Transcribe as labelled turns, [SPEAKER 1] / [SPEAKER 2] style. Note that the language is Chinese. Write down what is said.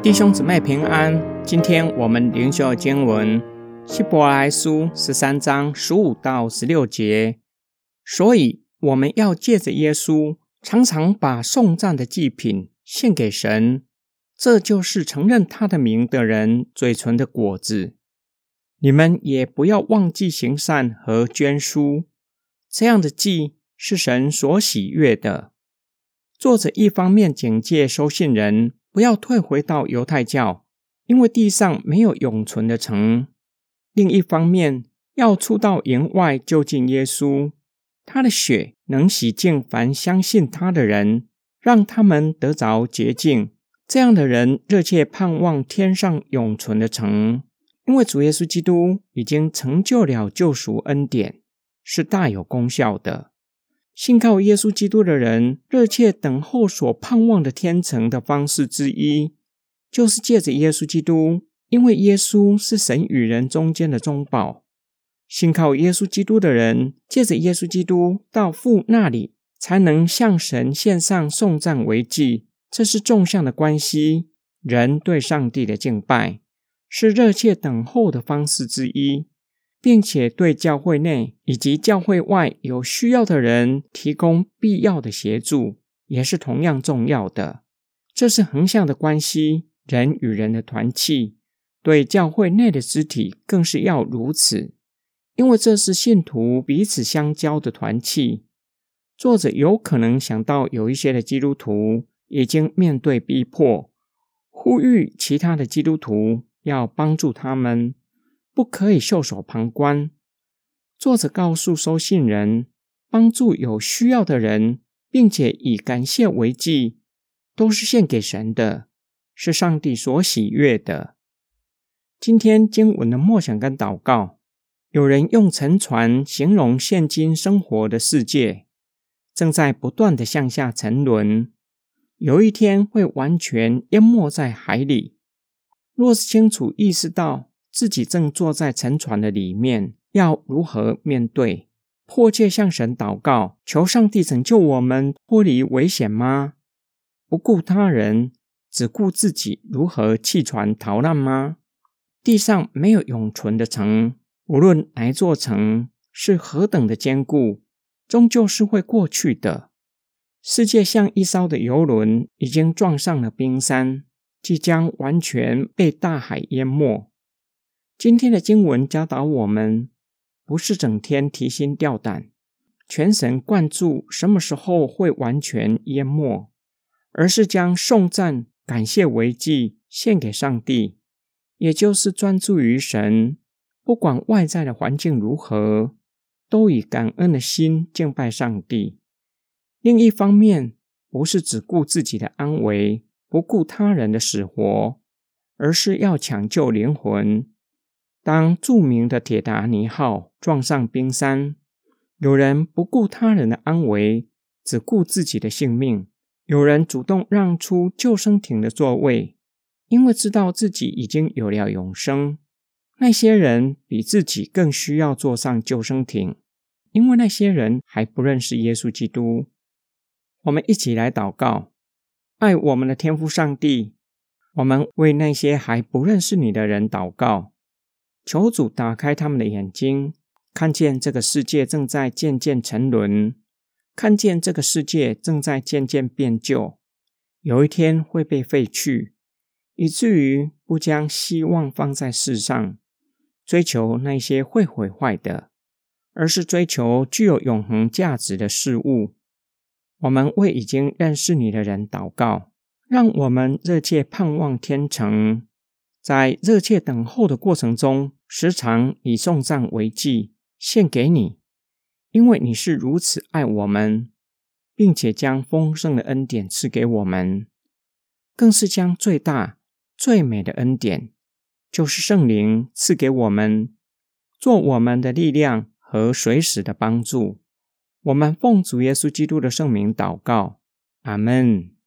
[SPEAKER 1] 弟兄姊妹平安，今天我们灵修经文希伯来书十三章十五到十六节。所以我们要借着耶稣，常常把送葬的祭品献给神，这就是承认他的名的人嘴唇的果子。你们也不要忘记行善和捐书，这样的祭是神所喜悦的。作者一方面警戒收信人。不要退回到犹太教，因为地上没有永存的城。另一方面，要出到营外就近耶稣，他的血能洗净凡相信他的人，让他们得着洁净。这样的人热切盼望天上永存的城，因为主耶稣基督已经成就了救赎恩典，是大有功效的。信靠耶稣基督的人，热切等候所盼望的天成的方式之一，就是借着耶稣基督，因为耶稣是神与人中间的中保。信靠耶稣基督的人，借着耶稣基督到父那里，才能向神献上颂赞为祭。这是纵向的关系，人对上帝的敬拜，是热切等候的方式之一。并且对教会内以及教会外有需要的人提供必要的协助，也是同样重要的。这是横向的关系，人与人的团契；对教会内的肢体更是要如此，因为这是信徒彼此相交的团契。作者有可能想到有一些的基督徒已经面对逼迫，呼吁其他的基督徒要帮助他们。不可以袖手旁观。作者告诉收信人，帮助有需要的人，并且以感谢为祭，都是献给神的，是上帝所喜悦的。今天经文的默想跟祷告，有人用沉船形容现今生活的世界，正在不断的向下沉沦，有一天会完全淹没在海里。若是清楚意识到。自己正坐在沉船的里面，要如何面对？迫切向神祷告，求上帝拯救我们脱离危险吗？不顾他人，只顾自己，如何弃船逃难吗？地上没有永存的城，无论哪座城是何等的坚固，终究是会过去的。世界像一艘的游轮，已经撞上了冰山，即将完全被大海淹没。今天的经文教导我们，不是整天提心吊胆、全神贯注什么时候会完全淹没，而是将颂赞、感谢为祭献给上帝，也就是专注于神，不管外在的环境如何，都以感恩的心敬拜上帝。另一方面，不是只顾自己的安危，不顾他人的死活，而是要抢救灵魂。当著名的铁达尼号撞上冰山，有人不顾他人的安危，只顾自己的性命；有人主动让出救生艇的座位，因为知道自己已经有了永生。那些人比自己更需要坐上救生艇，因为那些人还不认识耶稣基督。我们一起来祷告：爱我们的天父上帝，我们为那些还不认识你的人祷告。求主打开他们的眼睛，看见这个世界正在渐渐沉沦，看见这个世界正在渐渐变旧，有一天会被废去，以至于不将希望放在世上，追求那些会毁坏的，而是追求具有永恒价值的事物。我们为已经认识你的人祷告，让我们热切盼望天成。在热切等候的过程中，时常以送葬为祭献给你，因为你是如此爱我们，并且将丰盛的恩典赐给我们，更是将最大最美的恩典，就是圣灵赐给我们，做我们的力量和随时的帮助。我们奉主耶稣基督的圣名祷告，阿门。